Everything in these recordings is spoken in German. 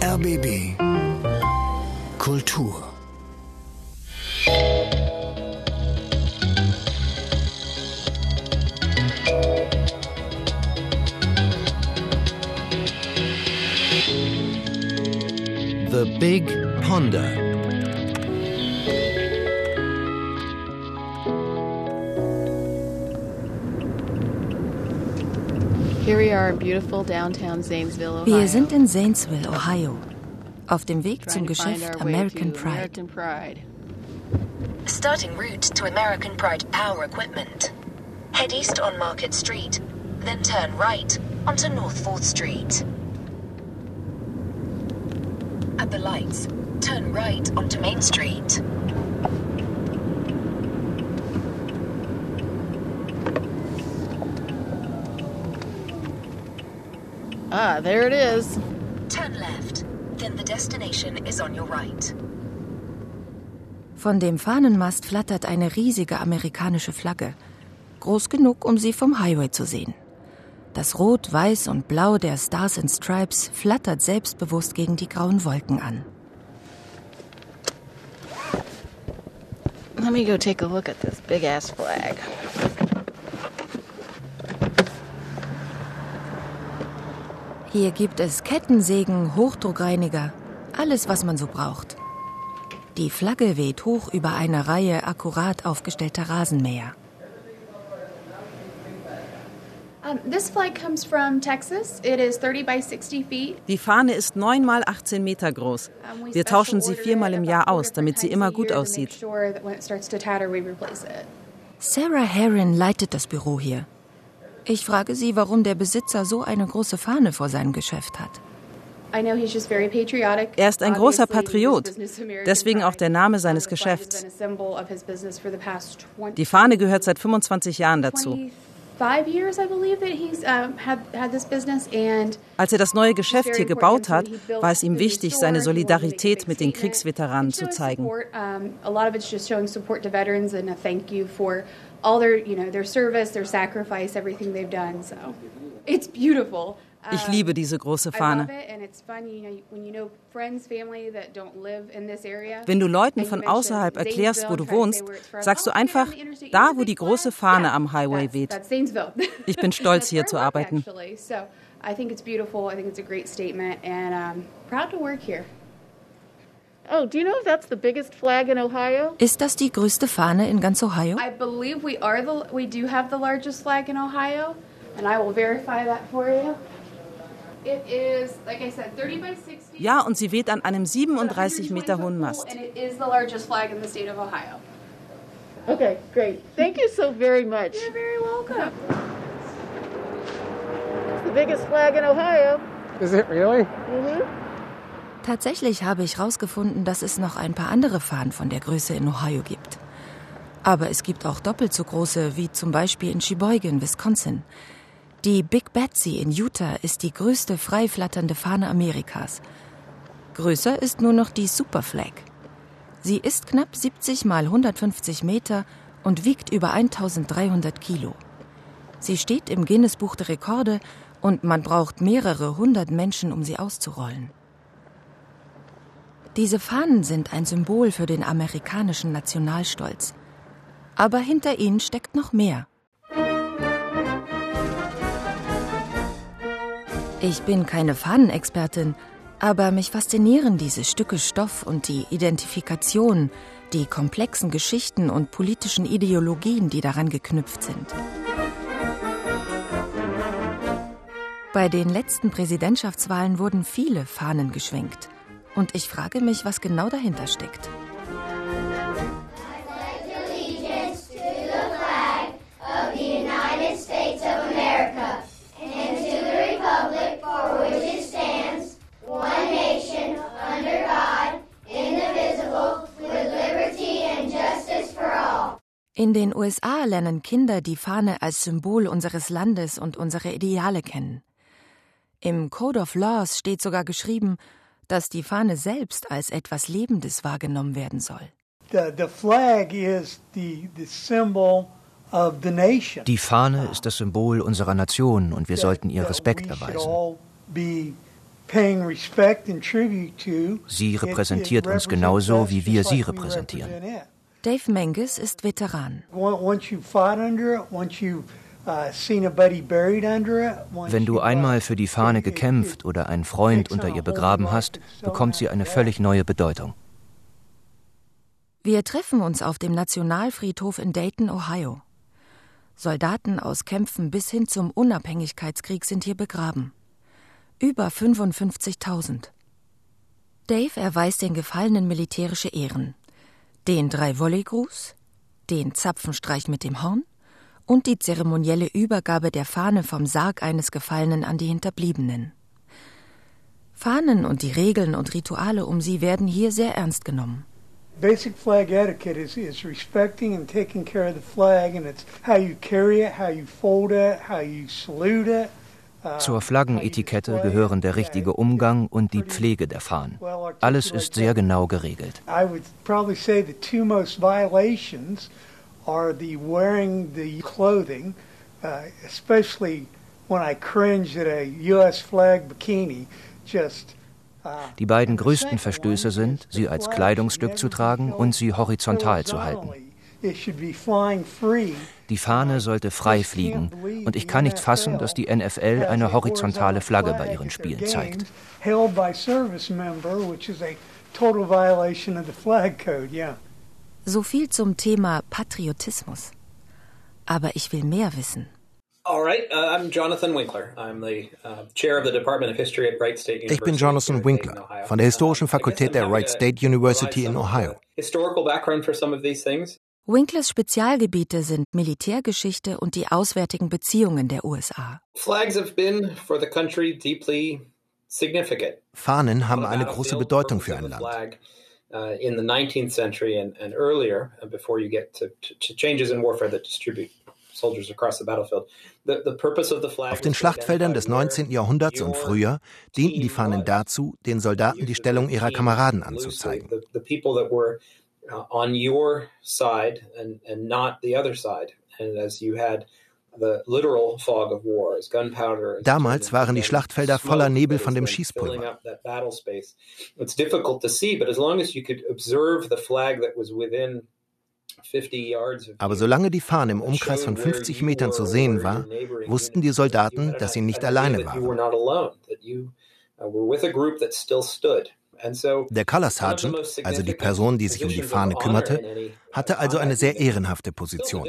RBB Kultur. The Big Ponder Wir are in beautiful downtown Zanesville, We are in Zanesville, Ohio, auf dem Weg zum Geschäft American Pride. American Pride. Starting route to American Pride Power Equipment. Head east on Market Street, then turn right onto North 4th Street. At the lights, turn right onto Main Street. Ah, there it is. Turn left, then the destination is on your right. Von dem Fahnenmast flattert eine riesige amerikanische Flagge, groß genug, um sie vom Highway zu sehen. Das Rot, Weiß und Blau der Stars and Stripes flattert selbstbewusst gegen die grauen Wolken an. Let me go take a look at this big ass flag. Hier gibt es Kettensägen, Hochdruckreiniger, alles, was man so braucht. Die Flagge weht hoch über eine Reihe akkurat aufgestellter Rasenmäher. Die Fahne ist 9 mal 18 Meter groß. Wir tauschen sie viermal im Jahr aus, damit sie immer gut aussieht. Sarah Herron leitet das Büro hier. Ich frage sie, warum der Besitzer so eine große Fahne vor seinem Geschäft hat. Er ist ein großer Patriot, deswegen auch der Name seines Geschäfts. Die Fahne gehört seit 25 Jahren dazu. Als er das neue Geschäft hier gebaut hat, war es ihm wichtig, seine Solidarität mit den Kriegsveteranen zu zeigen all their, you know, their service, their sacrifice, everything they've done. So it's beautiful. Ich liebe diese große Fahne. Wenn du Leuten von außerhalb erklärst, wo du wohnst, sagst du einfach, da wo die große Fahne am Highway weht. Ich bin stolz, hier zu arbeiten. I think it's beautiful. I think it's a great statement and I'm proud to work here. Oh, do you know if that's the biggest flag in Ohio? Ist das die größte Fahne in ganz Ohio? I believe we are the we do have the largest flag in Ohio, and I will verify that for you. It is, like I said, 30 by 60. Ja, und sie weht an einem 37 Meter hohen Mast. And it is the largest flag in the state of Ohio. Okay, great. Thank you so very much. You're very welcome. It's the biggest flag in Ohio. Is it really? Mhm. Tatsächlich habe ich herausgefunden, dass es noch ein paar andere Fahnen von der Größe in Ohio gibt. Aber es gibt auch doppelt so große, wie zum Beispiel in Sheboygan, Wisconsin. Die Big Betsy in Utah ist die größte frei flatternde Fahne Amerikas. Größer ist nur noch die Superflag. Sie ist knapp 70 mal 150 Meter und wiegt über 1300 Kilo. Sie steht im Guinness-Buch der Rekorde und man braucht mehrere hundert Menschen, um sie auszurollen. Diese Fahnen sind ein Symbol für den amerikanischen Nationalstolz. Aber hinter ihnen steckt noch mehr. Ich bin keine Fahnenexpertin, aber mich faszinieren diese Stücke Stoff und die Identifikation, die komplexen Geschichten und politischen Ideologien, die daran geknüpft sind. Bei den letzten Präsidentschaftswahlen wurden viele Fahnen geschwenkt. Und ich frage mich, was genau dahinter steckt. In den USA lernen Kinder die Fahne als Symbol unseres Landes und unsere Ideale kennen. Im Code of Laws steht sogar geschrieben, dass die Fahne selbst als etwas Lebendes wahrgenommen werden soll. Die Fahne ist das Symbol unserer Nation und wir sollten ihr Respekt erweisen. Sie repräsentiert uns genauso, wie wir sie repräsentieren. Dave Menges ist Veteran. Wenn du einmal für die Fahne gekämpft oder einen Freund unter ihr begraben hast, bekommt sie eine völlig neue Bedeutung. Wir treffen uns auf dem Nationalfriedhof in Dayton, Ohio. Soldaten aus Kämpfen bis hin zum Unabhängigkeitskrieg sind hier begraben. Über 55.000. Dave erweist den Gefallenen militärische Ehren. Den Drei-Volley-Gruß, den Zapfenstreich mit dem Horn und die zeremonielle Übergabe der Fahne vom Sarg eines Gefallenen an die Hinterbliebenen. Fahnen und die Regeln und Rituale um sie werden hier sehr ernst genommen. Basic flag etiquette is, is respecting and taking care of the flag, and it's how you carry it, how you fold it, how you salute it. Uh, Zur Flaggenetikette gehören der richtige Umgang und die Pflege der Fahnen. Alles ist sehr genau geregelt. I would probably say the two most violations are the wearing the clothing, uh, especially when I cringe at a U.S. flag bikini, just die beiden größten Verstöße sind, sie als Kleidungsstück zu tragen und sie horizontal zu halten. Die Fahne sollte frei fliegen und ich kann nicht fassen, dass die NFL eine horizontale Flagge bei ihren Spielen zeigt. So viel zum Thema Patriotismus. Aber ich will mehr wissen. All right, uh, I'm Jonathan Winkler. I'm the uh, chair of the Department of History at Wright State University. Ich bin Jonathan Winkler von der Historischen Fakultät der Wright State University in Ohio. Historical background for some of these things. Winklers Spezialgebiete sind Militärgeschichte und die auswärtigen Beziehungen der USA. Flags have been for the country deeply significant. Fahnen haben eine große Bedeutung für ein Land. Uh, in the 19th century and, and earlier, uh, before you get to, to changes in warfare that distribute auf den Schlachtfeldern des 19. Jahrhunderts und früher dienten die Fahnen dazu, den Soldaten die Stellung ihrer Kameraden anzuzeigen. Damals waren die Schlachtfelder voller Nebel von dem Schießpulver. It's difficult to see, but as long as you could observe the flag that was within aber solange die Fahne im Umkreis von 50 Metern zu sehen war, wussten die Soldaten, dass sie nicht alleine waren. Der Color Sergeant, also die Person, die sich um die Fahne kümmerte, hatte also eine sehr ehrenhafte Position.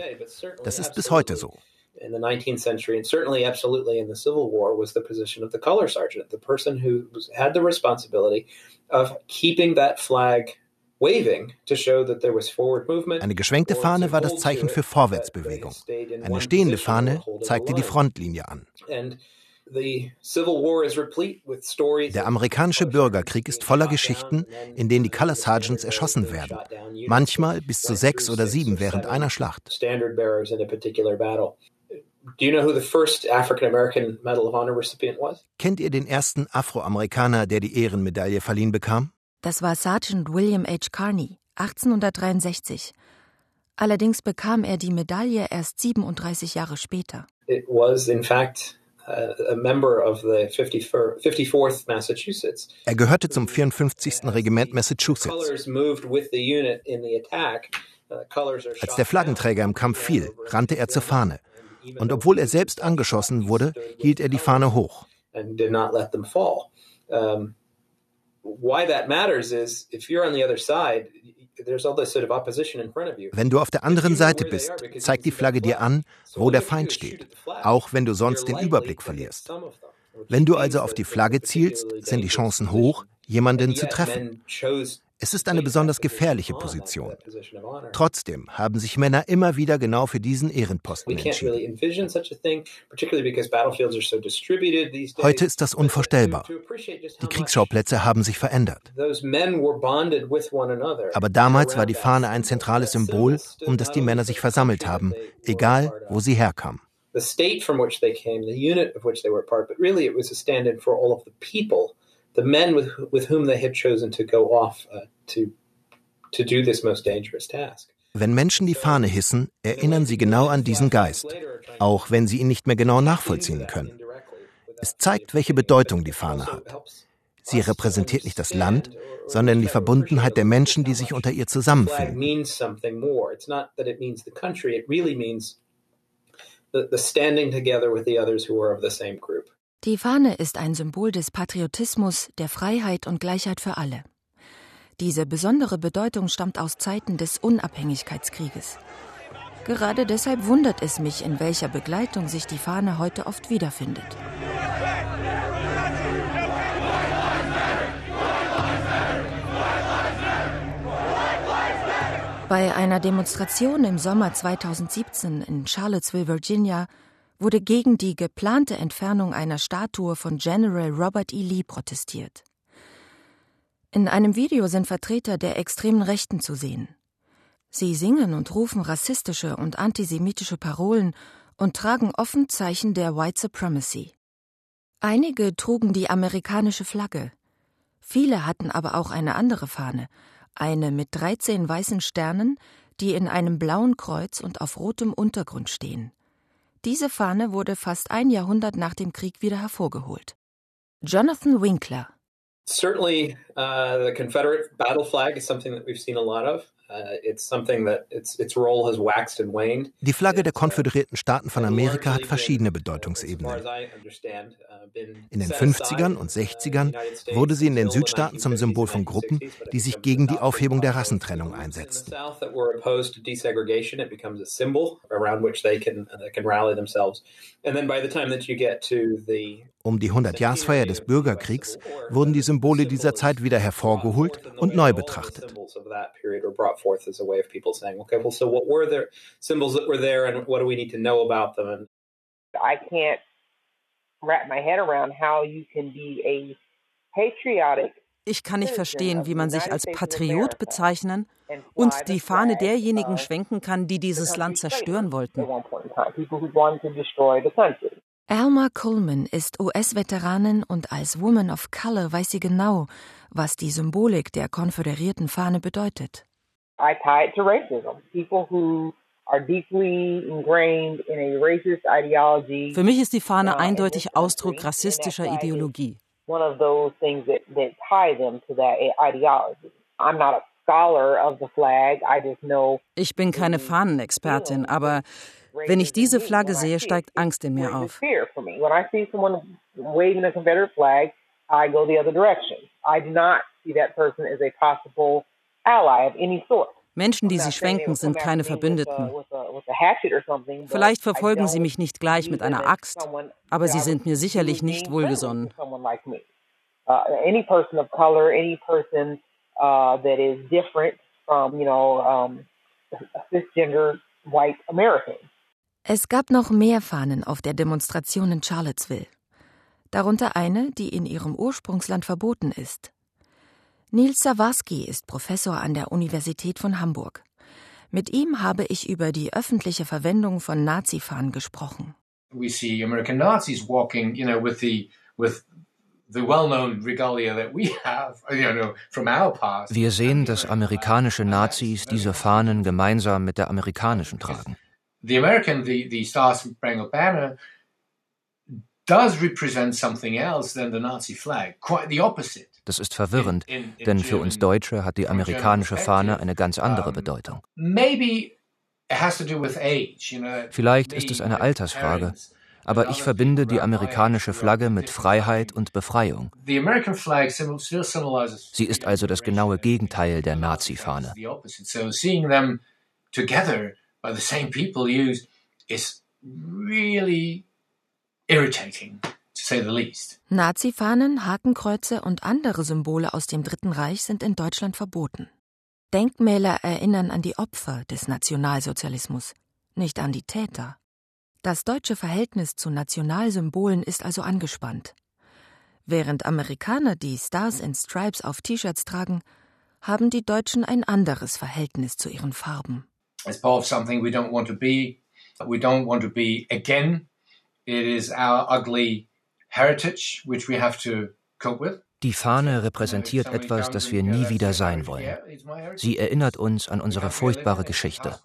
Das ist bis heute so. In the 19th century and certainly absolutely in the Civil War was the position of the color sergeant, the person who was, had the responsibility of keeping that flag eine geschwenkte Fahne war das Zeichen für Vorwärtsbewegung. Eine stehende Fahne zeigte die Frontlinie an. Der amerikanische Bürgerkrieg ist voller Geschichten, in denen die Color Sergeants erschossen werden. Manchmal bis zu sechs oder sieben während einer Schlacht. Kennt ihr den ersten Afroamerikaner, der die Ehrenmedaille verliehen bekam? Das war Sergeant William H. Carney, 1863. Allerdings bekam er die Medaille erst 37 Jahre später. It was in fact uh, a member of the 54th Massachusetts. Er gehörte zum 54. Regiment Massachusetts. Uh, Als der Flaggenträger im Kampf fiel, rannte er zur Fahne. Und obwohl er selbst angeschossen wurde, hielt er die Fahne hoch. Wenn du auf der anderen Seite bist, zeigt die Flagge dir an, wo der Feind steht, auch wenn du sonst den Überblick verlierst. Wenn du also auf die Flagge zielst, sind die Chancen hoch, jemanden zu treffen. Es ist eine besonders gefährliche Position. Trotzdem haben sich Männer immer wieder genau für diesen Ehrenposten entschieden. Heute ist das unvorstellbar. Die Kriegsschauplätze haben sich verändert. Aber damals war die Fahne ein zentrales Symbol, um das die Männer sich versammelt haben, egal wo sie herkamen. The state from which they came, the unit of which they were part, but really it was a stand-in for all of the people the men with, with whom they had chosen to go off uh, to, to do this most dangerous task. Wenn Menschen die Fahne hissen, erinnern sie genau an diesen Geist, auch wenn sie ihn nicht mehr genau nachvollziehen können. Es zeigt, welche Bedeutung die Fahne hat. Sie repräsentiert nicht das Land, sondern die Verbundenheit der Menschen, die sich unter ihr zusammenfinden. Die Fahne ist ein Symbol des Patriotismus, der Freiheit und Gleichheit für alle. Diese besondere Bedeutung stammt aus Zeiten des Unabhängigkeitskrieges. Gerade deshalb wundert es mich, in welcher Begleitung sich die Fahne heute oft wiederfindet. Bei einer Demonstration im Sommer 2017 in Charlottesville, Virginia, wurde gegen die geplante Entfernung einer Statue von General Robert E. Lee protestiert. In einem Video sind Vertreter der extremen Rechten zu sehen. Sie singen und rufen rassistische und antisemitische Parolen und tragen offen Zeichen der White Supremacy. Einige trugen die amerikanische Flagge. Viele hatten aber auch eine andere Fahne, eine mit 13 weißen Sternen, die in einem blauen Kreuz und auf rotem Untergrund stehen. Diese Fahne wurde fast ein Jahrhundert nach dem Krieg wieder hervorgeholt. Jonathan Winkler. Certainly, uh, the Confederate battle flag is something that we've seen a lot of. Uh, Die Flagge der Konföderierten Staaten von Amerika hat verschiedene Bedeutungsebenen. In den 50ern und 60ern wurde sie in den Südstaaten zum Symbol von Gruppen, die sich gegen die Aufhebung der Rassentrennung einsetzten. Um die 100-Jahresfeier des Bürgerkriegs wurden die Symbole dieser Zeit wieder hervorgeholt und neu betrachtet. I can't wrap my head around how you can be a patriotic ich kann nicht verstehen, wie man sich als Patriot bezeichnen und die Fahne derjenigen schwenken kann, die dieses Land zerstören wollten. Alma Coleman ist US-Veteranin und als Woman of Color weiß sie genau, was die Symbolik der konföderierten Fahne bedeutet. I tie it to racism. People who für mich ist die Fahne eindeutig Ausdruck rassistischer Ideologie. Ich bin keine Fahnenexpertin, aber wenn ich diese Flagge sehe, steigt Angst in mir auf. of any. Menschen, die sie schwenken, sind keine Verbündeten. Vielleicht verfolgen sie mich nicht gleich mit einer Axt, aber sie sind mir sicherlich nicht wohlgesonnen. Es gab noch mehr Fahnen auf der Demonstration in Charlottesville. Darunter eine, die in ihrem Ursprungsland verboten ist. Nils Sawarski ist Professor an der Universität von Hamburg. Mit ihm habe ich über die öffentliche Verwendung von Nazifahnen gesprochen. We see American Nazis walking, you know, with the with wir sehen, dass amerikanische Nazis diese Fahnen gemeinsam mit der amerikanischen tragen. The American, the, the Star Spangled Banner does represent something else than the Nazi flag. Quite the opposite. Das ist verwirrend, denn für uns Deutsche hat die amerikanische Fahne eine ganz andere Bedeutung. Vielleicht ist es eine Altersfrage, aber ich verbinde die amerikanische Flagge mit Freiheit und Befreiung. Sie ist also das genaue Gegenteil der Nazi-Fahne. Really irritating. Nazi-Fahnen, Hakenkreuze und andere Symbole aus dem Dritten Reich sind in Deutschland verboten. Denkmäler erinnern an die Opfer des Nationalsozialismus, nicht an die Täter. Das deutsche Verhältnis zu Nationalsymbolen ist also angespannt. Während Amerikaner die Stars and Stripes auf T-Shirts tragen, haben die Deutschen ein anderes Verhältnis zu ihren Farben. It's part of something we don't want to be. We don't want to be again. It is our ugly die Fahne repräsentiert etwas, das wir nie wieder sein wollen. Sie erinnert uns an unsere furchtbare Geschichte.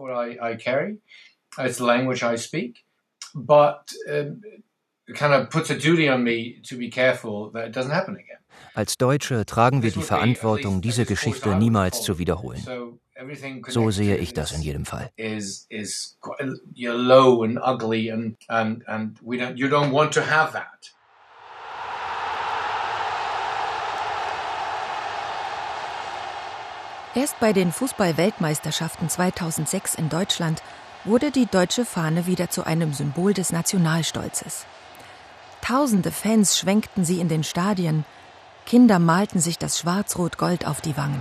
kind of puts a duty on me to be careful that it doesn't happen again. Als Deutsche tragen wir die Verantwortung, diese Geschichte niemals zu wiederholen. So sehe ich das in jedem Fall. Erst bei den Fußball-Weltmeisterschaften 2006 in Deutschland wurde die deutsche Fahne wieder zu einem Symbol des Nationalstolzes. Tausende Fans schwenkten sie in den Stadien, Kinder malten sich das Schwarz-Rot-Gold auf die Wangen.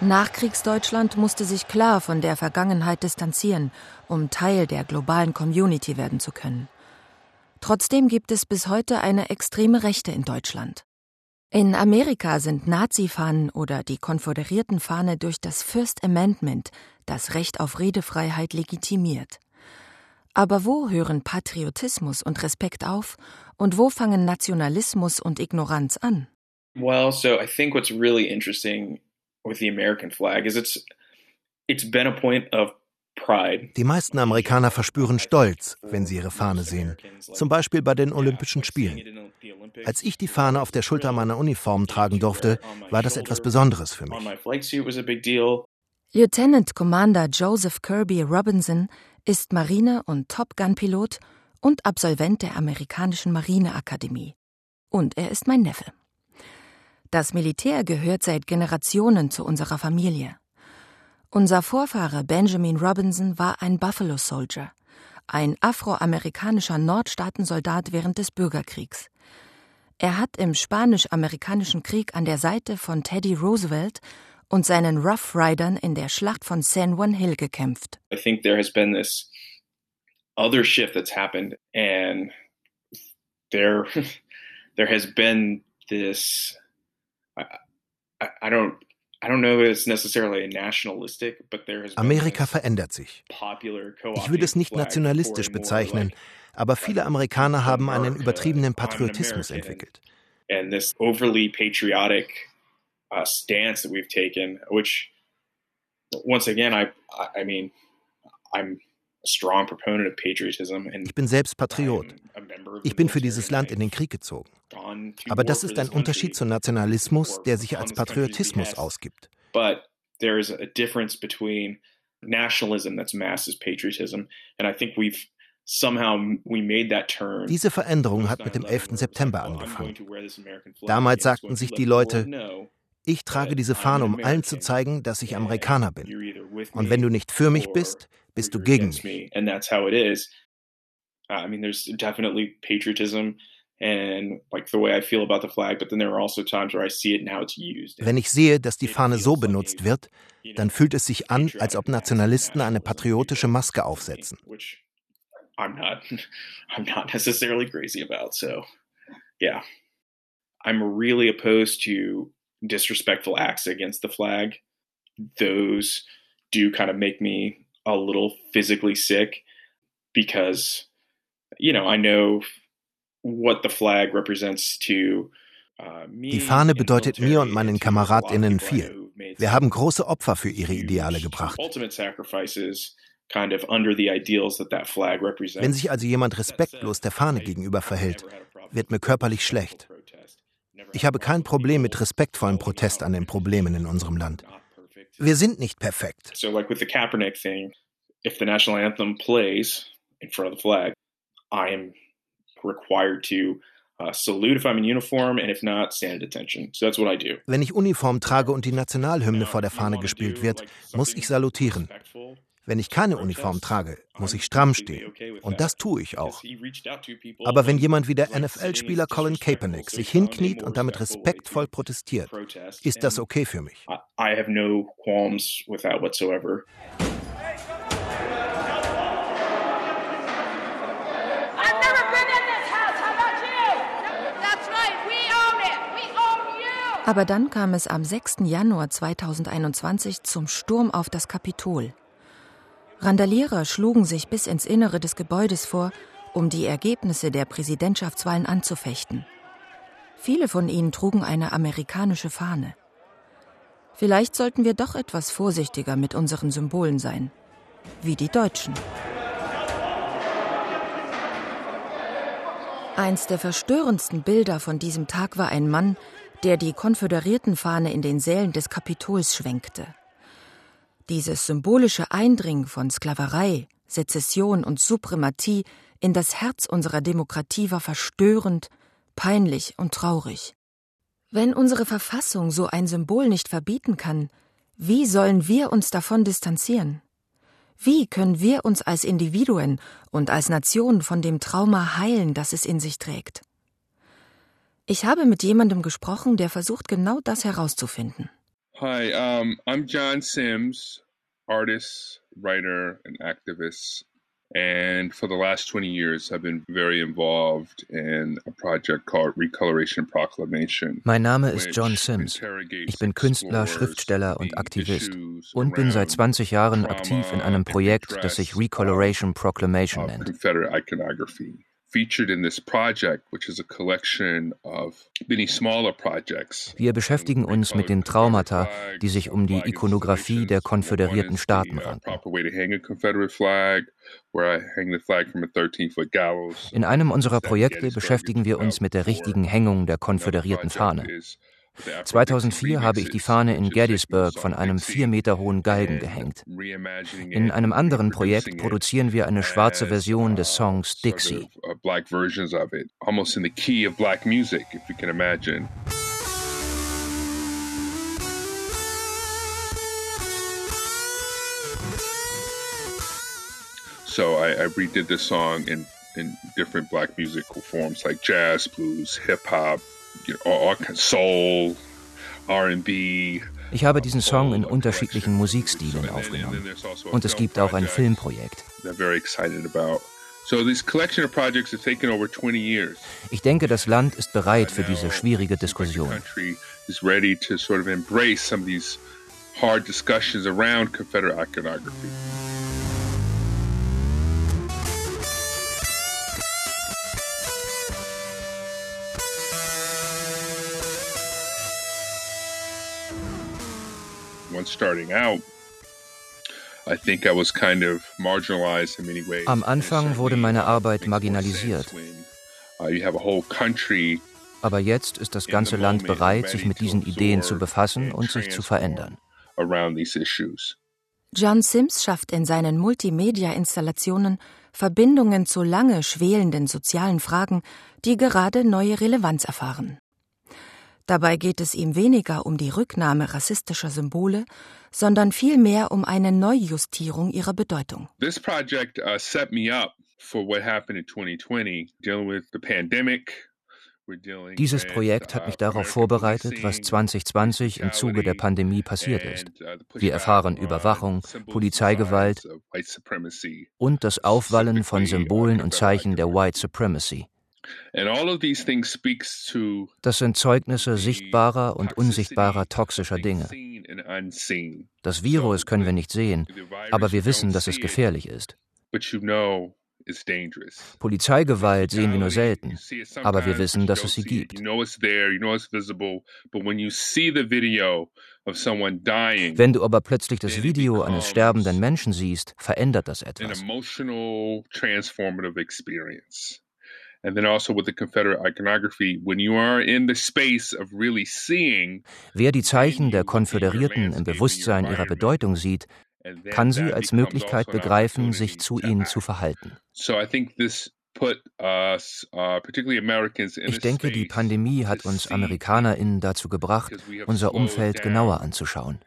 Nachkriegsdeutschland musste sich klar von der Vergangenheit distanzieren, um Teil der globalen Community werden zu können. Trotzdem gibt es bis heute eine extreme Rechte in Deutschland. In Amerika sind Nazi-Fahnen oder die konföderierten Fahne durch das First Amendment, das Recht auf Redefreiheit, legitimiert. Aber wo hören Patriotismus und Respekt auf und wo fangen Nationalismus und Ignoranz an? Well, so I think what's really interesting with the American flag is it's it's been a point of pride. Die meisten Amerikaner verspüren Stolz, wenn sie ihre Fahne sehen, zum Beispiel bei den Olympischen Spielen. Als ich die Fahne auf der Schulter meiner Uniform tragen durfte, war das etwas Besonderes für mich. Lieutenant Commander Joseph Kirby Robinson ist Marine- und Top Gun-Pilot und Absolvent der amerikanischen Marineakademie. Und er ist mein Neffe. Das Militär gehört seit Generationen zu unserer Familie. Unser Vorfahre Benjamin Robinson war ein Buffalo Soldier, ein afroamerikanischer Nordstaatensoldat während des Bürgerkriegs. Er hat im Spanisch-Amerikanischen Krieg an der Seite von Teddy Roosevelt und seinen Rough Riders in der Schlacht von San Juan Hill gekämpft. I think there has been this other shift that's happened and there there has been this Amerika verändert sich. Ich würde es nicht nationalistisch bezeichnen, aber viele Amerikaner haben einen übertriebenen Patriotismus entwickelt. And this overly patriotic uh, stance that we've taken, which once again, I, I mean, I'm ich bin selbst Patriot. Ich bin für dieses Land in den Krieg gezogen. Aber das ist ein Unterschied zum Nationalismus, der sich als Patriotismus ausgibt. nationalism that's mass is patriotism. And I think we've diese Veränderung hat mit dem 11. September angefangen. Damals sagten sich die Leute, ich trage diese Fahne, um allen zu zeigen, dass ich Amerikaner bin. Und wenn du nicht für mich bist, bist du gegen mich. I mean, there's definitely patriotism and like the way I feel about the flag, but then there are also times where I see it and how it's used. Wenn ich sehe, dass die Fahne so benutzt wird, dann fühlt es sich an, als ob Nationalisten eine patriotische Maske aufsetzen. I'm not, I'm not necessarily crazy about. So, yeah, I'm really opposed to disrespectful acts against the flag. Those do kind of make me a little physically sick because, you know, I know what the flag represents to uh, Die Fahne bedeutet mir und meinen Kameradinnen viel. Wir haben große Opfer für ihre Ideale gebracht. Wenn sich also jemand respektlos der Fahne gegenüber verhält, wird mir körperlich schlecht. Ich habe kein Problem mit respektvollem Protest an den Problemen in unserem Land. Wir sind nicht perfekt. So like with the Kaepernick thing, if the national anthem plays in front of the flag, I am required to uh, salute if I'm in uniform and if not, stand at attention. So that's what I do. Wenn ich Uniform trage und die Nationalhymne vor der Fahne gespielt wird, muss ich salutieren. Wenn ich keine Uniform trage, muss ich stramm stehen. Und das tue ich auch. Aber wenn jemand wie der NFL-Spieler Colin Kaepernick sich hinkniet und damit respektvoll protestiert, ist das okay für mich. I have no qualms with that whatsoever. Aber dann kam es am 6. Januar 2021 zum Sturm auf das Kapitol. Randalierer schlugen sich bis ins Innere des Gebäudes vor, um die Ergebnisse der Präsidentschaftswahlen anzufechten. Viele von ihnen trugen eine amerikanische Fahne. Vielleicht sollten wir doch etwas vorsichtiger mit unseren Symbolen sein, wie die Deutschen. Eins der verstörendsten Bilder von diesem Tag war ein Mann, der die Konföderiertenfahne in den Sälen des Kapitols schwenkte. Dieses symbolische Eindringen von Sklaverei, Sezession und Suprematie in das Herz unserer Demokratie war verstörend, peinlich und traurig. Wenn unsere Verfassung so ein Symbol nicht verbieten kann, wie sollen wir uns davon distanzieren? Wie können wir uns als Individuen und als Nation von dem Trauma heilen, das es in sich trägt? Ich habe mit jemandem gesprochen, der versucht, genau das herauszufinden. Hi, um, I'm John Sims, artist, writer, and activist. And for the last 20 years, I've been very involved in a project called Recoloration Proclamation. Mein Name ist John Sims. Ich bin Künstler, Schriftsteller und Aktivist und bin seit 20 Jahren aktiv in einem Projekt, das sich Recoloration Proclamation nennt. Wir beschäftigen uns mit den Traumata, die sich um die Ikonografie der konföderierten Staaten ranken. In einem unserer Projekte beschäftigen wir uns mit der richtigen Hängung der konföderierten Fahne. 2004 habe ich die Fahne in Gettysburg von einem vier Meter hohen Galgen gehängt. In einem anderen Projekt produzieren wir eine schwarze Version des Songs Dixie. So I, I redid the song in, in different black musical forms like jazz, blues, hip hop, soul, R&B. Ich habe diesen Song in unterschiedlichen Musikstilen aufgenommen. Also Und es gibt auch ein Filmprojekt. Ich denke, das Land ist bereit für diese schwierige Diskussion. hard discussions around Confederate iconography. Am Anfang wurde meine Arbeit marginalisiert. Uh, Aber jetzt ist das ganze Land bereit, sich mit diesen Ideen zu befassen und sich zu verändern. John Sims schafft in seinen Multimedia-Installationen Verbindungen zu lange schwelenden sozialen Fragen, die gerade neue Relevanz erfahren. Dabei geht es ihm weniger um die Rücknahme rassistischer Symbole, sondern vielmehr um eine Neujustierung ihrer Bedeutung. This project uh, set me up for what happened in 2020, dealing with the pandemic. Dieses Projekt hat mich uh, darauf vorbereitet, was 2020 im Zuge der Pandemie passiert ist. Uh, Wir erfahren Überwachung, Polizeigewalt und das Aufwallen von Symbolen und Zeichen der White Supremacy. Das sind Zeugnisse sichtbarer und unsichtbarer toxischer Dinge. Das Virus können wir nicht sehen, aber wir wissen, dass es gefährlich ist. Polizeigewalt sehen wir nur selten, aber wir wissen, dass es sie gibt. Wenn du aber plötzlich das Video eines sterbenden Menschen siehst, verändert das etwas. And then also with the Confederate iconography, when you are in the space of really seeing. Wer die Zeichen der Konföderierten im Bewusstsein ihrer Bedeutung sieht, kann sie als Möglichkeit begreifen, sich zu ihnen zu verhalten. Uh, ich denke, die Pandemie hat uns AmerikanerInnen dazu gebracht, unser Umfeld genauer anzuschauen.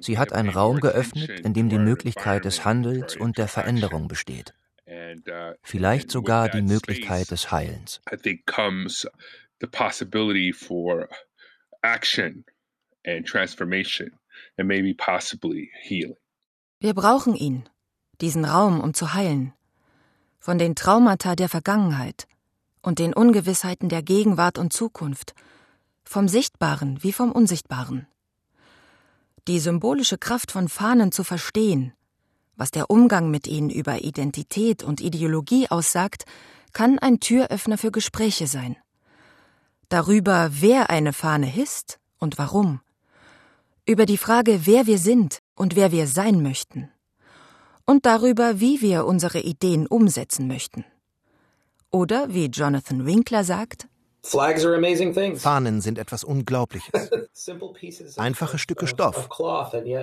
Sie hat einen Raum geöffnet, in dem die Möglichkeit des Handelns und der Veränderung besteht. Uh, Vielleicht sogar die Möglichkeit des Heilens. the possibility for action and transformation and maybe possibly healing. Wir brauchen ihn, diesen Raum, um zu heilen. Von den Traumata der Vergangenheit und den Ungewissheiten der Gegenwart und Zukunft, vom Sichtbaren wie vom Unsichtbaren. Die symbolische Kraft von Fahnen zu verstehen was der Umgang mit ihnen über Identität und Ideologie aussagt, kann ein Türöffner für Gespräche sein. Darüber, wer eine Fahne hisst und warum. Über die Frage, wer wir sind und wer wir sein möchten. Und darüber, wie wir unsere Ideen umsetzen möchten. Oder wie Jonathan Winkler sagt, Fahnen sind etwas Unglaubliches. Einfache Stücke Stoff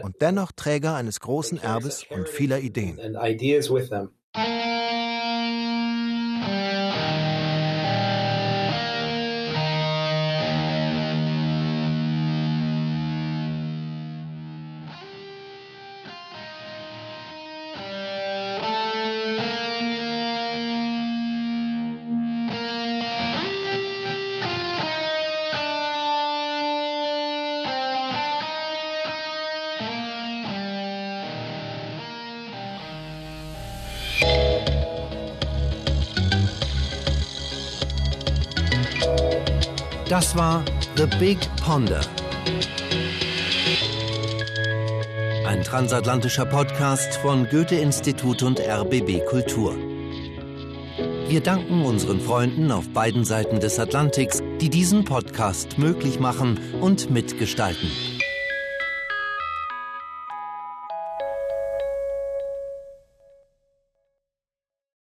und dennoch Träger eines großen Erbes und vieler Ideen. Das war The Big Ponder. Ein transatlantischer Podcast von Goethe-Institut und RBB Kultur. Wir danken unseren Freunden auf beiden Seiten des Atlantiks, die diesen Podcast möglich machen und mitgestalten.